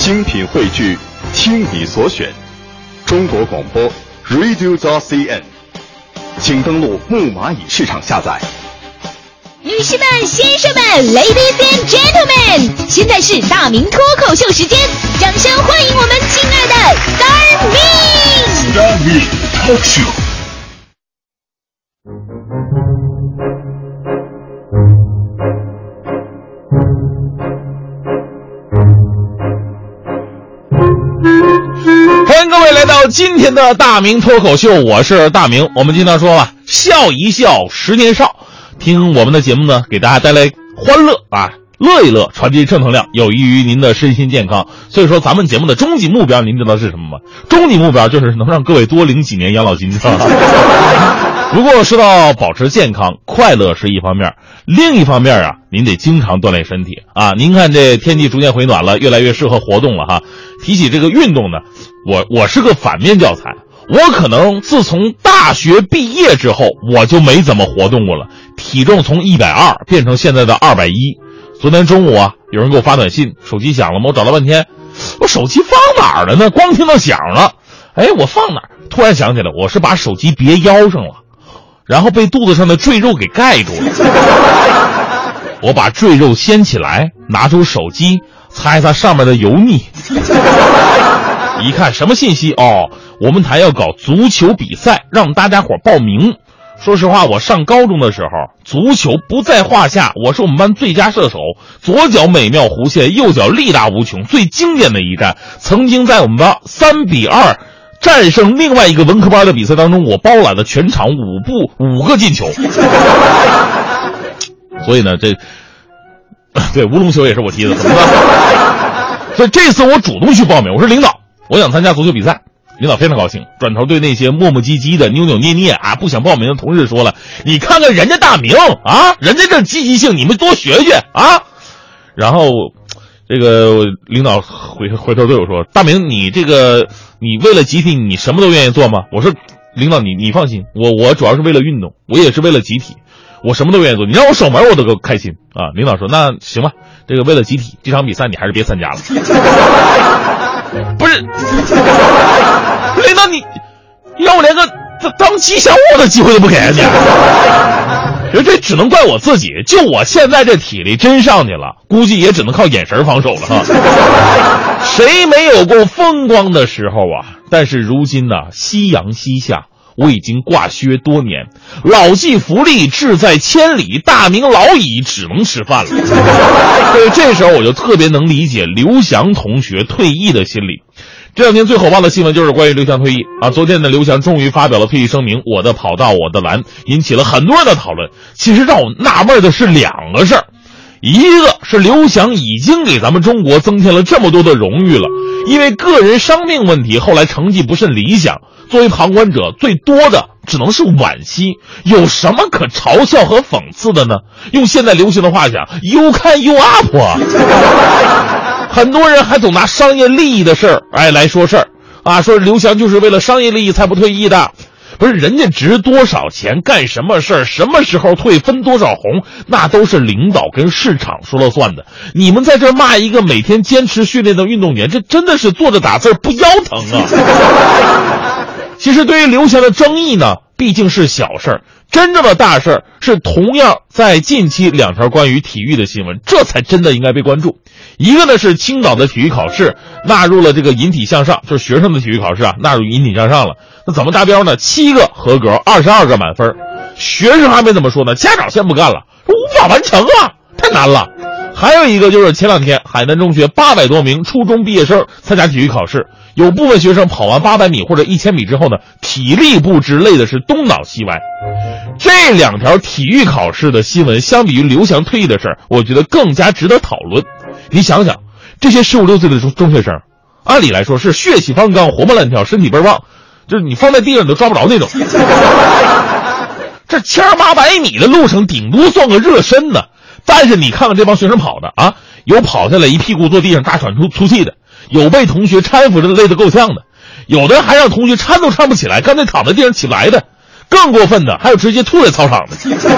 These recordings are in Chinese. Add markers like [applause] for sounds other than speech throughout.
精品汇聚，听你所选，中国广播 Radio t CN，请登录木蚂蚁市场下载。女士们、先生们，Ladies and Gentlemen，现在是大明脱口秀时间，掌声欢迎我们亲爱的 Star Me。大明 Talk Show。今天的大明脱口秀，我是大明。我们经常说啊，笑一笑，十年少。听我们的节目呢，给大家带来欢乐啊，乐一乐，传递正能量，有益于您的身心健康。所以说，咱们节目的终极目标，您知道是什么吗？终极目标就是能让各位多领几年养老金，是吧？不过说到保持健康、快乐是一方面，另一方面啊，您得经常锻炼身体啊。您看这天气逐渐回暖了，越来越适合活动了哈。提起这个运动呢，我我是个反面教材。我可能自从大学毕业之后，我就没怎么活动过了，体重从一百二变成现在的二百一。昨天中午啊，有人给我发短信，手机响了吗？我找了半天，我手机放哪儿了呢？光听到响了，哎，我放哪儿？突然想起来，我是把手机别腰上了。然后被肚子上的赘肉给盖住了。[laughs] 我把赘肉掀起来，拿出手机擦一擦上面的油腻。一看什么信息哦，我们台要搞足球比赛，让大家伙报名。说实话，我上高中的时候，足球不在话下，我是我们班最佳射手，左脚美妙弧线，右脚力大无穷。最经典的一战，曾经在我们班三比二。战胜另外一个文科班的比赛当中，我包揽了全场五步五个进球。[laughs] 所以呢，这 [laughs] 对乌龙球也是我踢的，[laughs] 所以这次我主动去报名，我说领导，我想参加足球比赛。领导非常高兴，转头对那些磨磨唧唧的、扭扭捏捏啊不想报名的同事说了：“你看看人家大明啊，人家这积极性，你们多学学啊。”然后。这个领导回回头对我说：“大明，你这个你为了集体，你什么都愿意做吗？”我说：“领导，你你放心，我我主要是为了运动，我也是为了集体，我什么都愿意做。你让我守门，我都够开心啊。”领导说：“那行吧，这个为了集体，这场比赛你还是别参加了。[laughs] ”不是，[laughs] 领导你，让我连个当吉祥物的机会都不给啊你。其实这只能怪我自己，就我现在这体力真上去了，估计也只能靠眼神防守了哈。[laughs] 谁没有过风光的时候啊？但是如今呢，夕阳西下，我已经挂靴多年，老骥伏枥，志在千里，大明老矣，只能吃饭了。[laughs] 所以这时候我就特别能理解刘翔同学退役的心理。这两天最火爆的新闻就是关于刘翔退役啊！昨天呢，刘翔终于发表了退役声明，“我的跑道，我的蓝”，引起了很多人的讨论。其实让我纳闷的是两个事儿，一个是刘翔已经给咱们中国增添了这么多的荣誉了，因为个人伤病问题，后来成绩不甚理想。作为旁观者，最多的只能是惋惜。有什么可嘲笑和讽刺的呢？用现在流行的话讲，“You can you up”。[laughs] 很多人还总拿商业利益的事儿哎来说事儿，啊，说刘翔就是为了商业利益才不退役的，不是人家值多少钱，干什么事儿，什么时候退，分多少红，那都是领导跟市场说了算的。你们在这骂一个每天坚持训练的运动员，这真的是坐着打字不腰疼啊！[laughs] 其实对于刘翔的争议呢，毕竟是小事儿。真正的大事儿是同样在近期两条关于体育的新闻，这才真的应该被关注。一个呢是青岛的体育考试纳入了这个引体向上，就是学生的体育考试啊，纳入引体向上了。那怎么达标呢？七个合格，二十二个满分。学生还没怎么说呢，家长先不干了，说无法完成啊，太难了。还有一个就是前两天海南中学八百多名初中毕业生参加体育考试，有部分学生跑完八百米或者一千米之后呢，体力不支，累的是东倒西歪。这两条体育考试的新闻，相比于刘翔退役的事儿，我觉得更加值得讨论。你想想，这些十五六岁的中中学生，按理来说是血气方刚、活蹦乱跳、身体倍儿棒，就是你放在地上你都抓不着那种。[laughs] 这千八百米的路程，顶多算个热身呢。但是你看看这帮学生跑的啊，有跑下来一屁股坐地上大喘粗粗气的，有被同学搀扶着累得够呛的，有的还让同学搀都搀不起来，干脆躺在地上起不来的。更过分的还有直接吐在操场的 [laughs]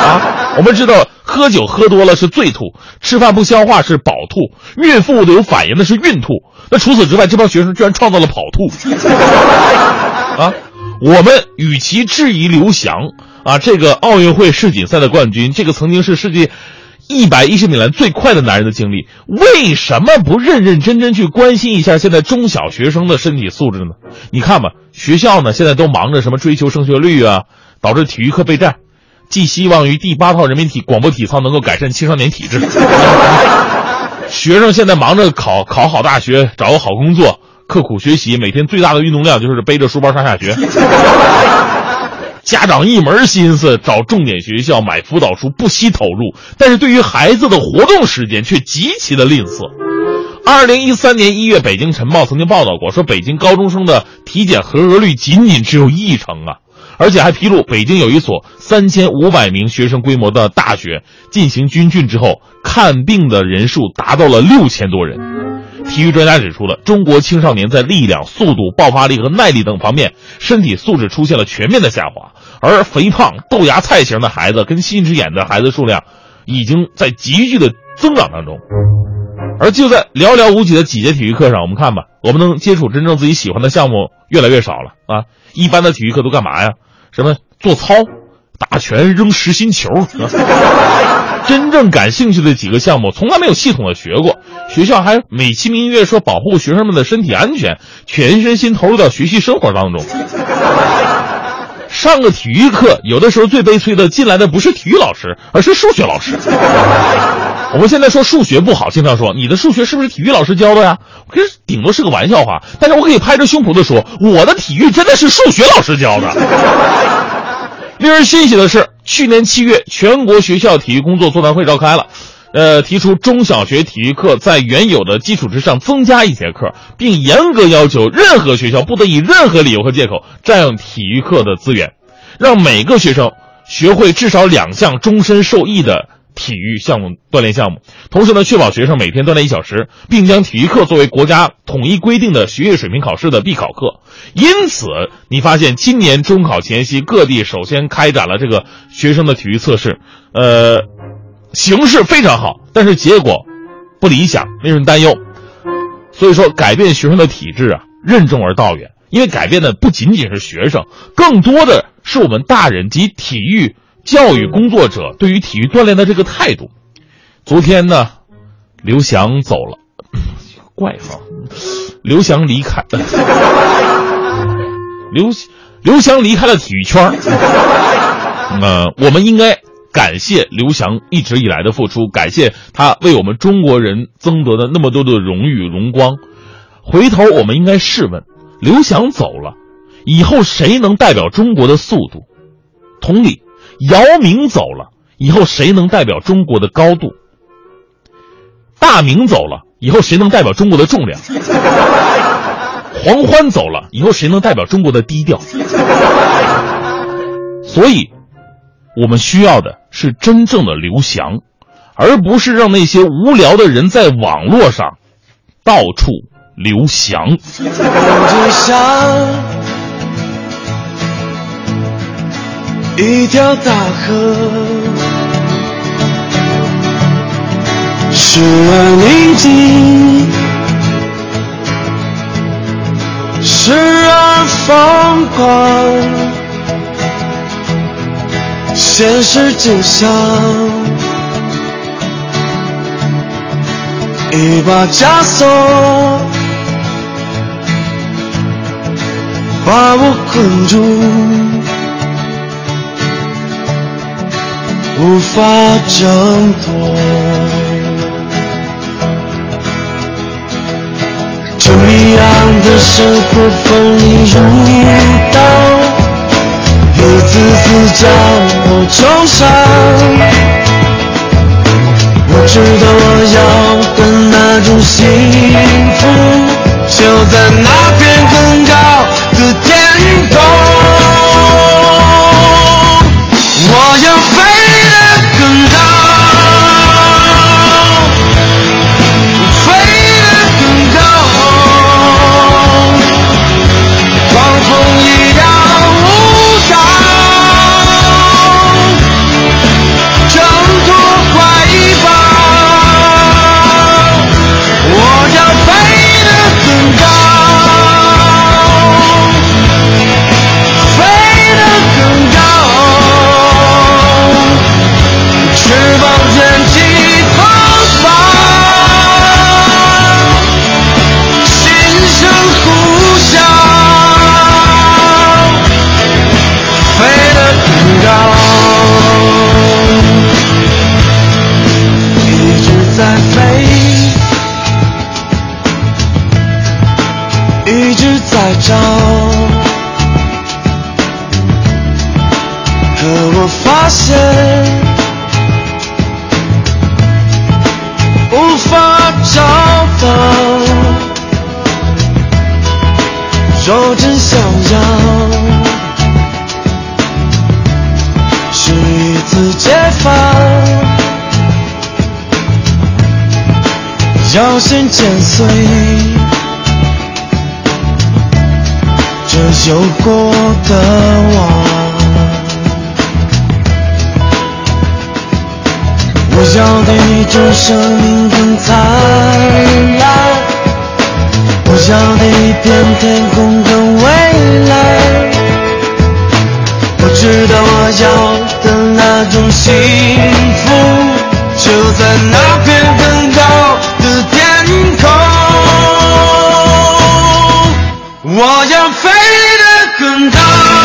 啊！我们知道，喝酒喝多了是醉吐，吃饭不消化是饱吐，孕妇都有反应的是孕吐。那除此之外，这帮学生居然创造了跑吐 [laughs] 啊！我们与其质疑刘翔啊，这个奥运会世锦赛的冠军，这个曾经是世界。一百一十米栏最快的男人的经历，为什么不认认真真去关心一下现在中小学生的身体素质呢？你看吧，学校呢现在都忙着什么追求升学率啊，导致体育课备战，寄希望于第八套人民体广播体操能够改善青少年体质。[laughs] 学生现在忙着考考好大学，找个好工作，刻苦学习，每天最大的运动量就是背着书包上下学。家长一门心思找重点学校买辅导书，不惜投入，但是对于孩子的活动时间却极其的吝啬。二零一三年一月，《北京晨报》曾经报道过，说北京高中生的体检合格率仅仅只有一成啊，而且还披露，北京有一所三千五百名学生规模的大学进行军训之后，看病的人数达到了六千多人。体育专家指出了，中国青少年在力量、速度、爆发力和耐力等方面，身体素质出现了全面的下滑，而肥胖、豆芽菜型的孩子跟近视眼的孩子数量，已经在急剧的增长当中。而就在寥寥无几的几节体育课上，我们看吧，我们能接触真正自己喜欢的项目越来越少了啊！一般的体育课都干嘛呀？什么做操、打拳、扔实心球。[laughs] 真正感兴趣的几个项目，从来没有系统的学过。学校还美其名曰说保护学生们的身体安全，全身心投入到学习生活当中。上个体育课，有的时候最悲催的进来的不是体育老师，而是数学老师。我们现在说数学不好，经常说你的数学是不是体育老师教的呀？可是顶多是个玩笑话，但是我可以拍着胸脯的说，我的体育真的是数学老师教的。令人欣喜的是。去年七月，全国学校体育工作座谈会召开了，呃，提出中小学体育课在原有的基础之上增加一节课，并严格要求任何学校不得以任何理由和借口占用体育课的资源，让每个学生学会至少两项终身受益的。体育项目锻炼项目，同时呢，确保学生每天锻炼一小时，并将体育课作为国家统一规定的学业水平考试的必考课。因此，你发现今年中考前夕，各地首先开展了这个学生的体育测试，呃，形势非常好，但是结果不理想，令人担忧。所以说，改变学生的体质啊，任重而道远，因为改变的不仅仅是学生，更多的是我们大人及体育。教育工作者对于体育锻炼的这个态度，昨天呢，刘翔走了，[laughs] 怪哈，刘翔离开，[laughs] 刘刘翔离开了体育圈呃，我们应该感谢刘翔一直以来的付出，感谢他为我们中国人争得的那么多的荣誉荣光。回头我们应该试问：刘翔走了，以后谁能代表中国的速度？同理。姚明走了以后，谁能代表中国的高度？大明走了以后，谁能代表中国的重量？黄欢走了以后，谁能代表中国的低调？所以，我们需要的是真正的刘翔，而不是让那些无聊的人在网络上到处刘翔。一条大河，时而宁静，时而疯狂。现实就像一把枷锁，把我困住。无法挣脱，这样的生活锋利如刀，一次次将我重伤。我知道我要的那种幸福，就在那片更高的我发现无法找到。若真想要，是一次解放，要先剪碎这有过的网。我要的一种生命更灿烂我要的一片天空更蔚蓝我知道我要的那种幸福就在那片更高的天空我要飞得更高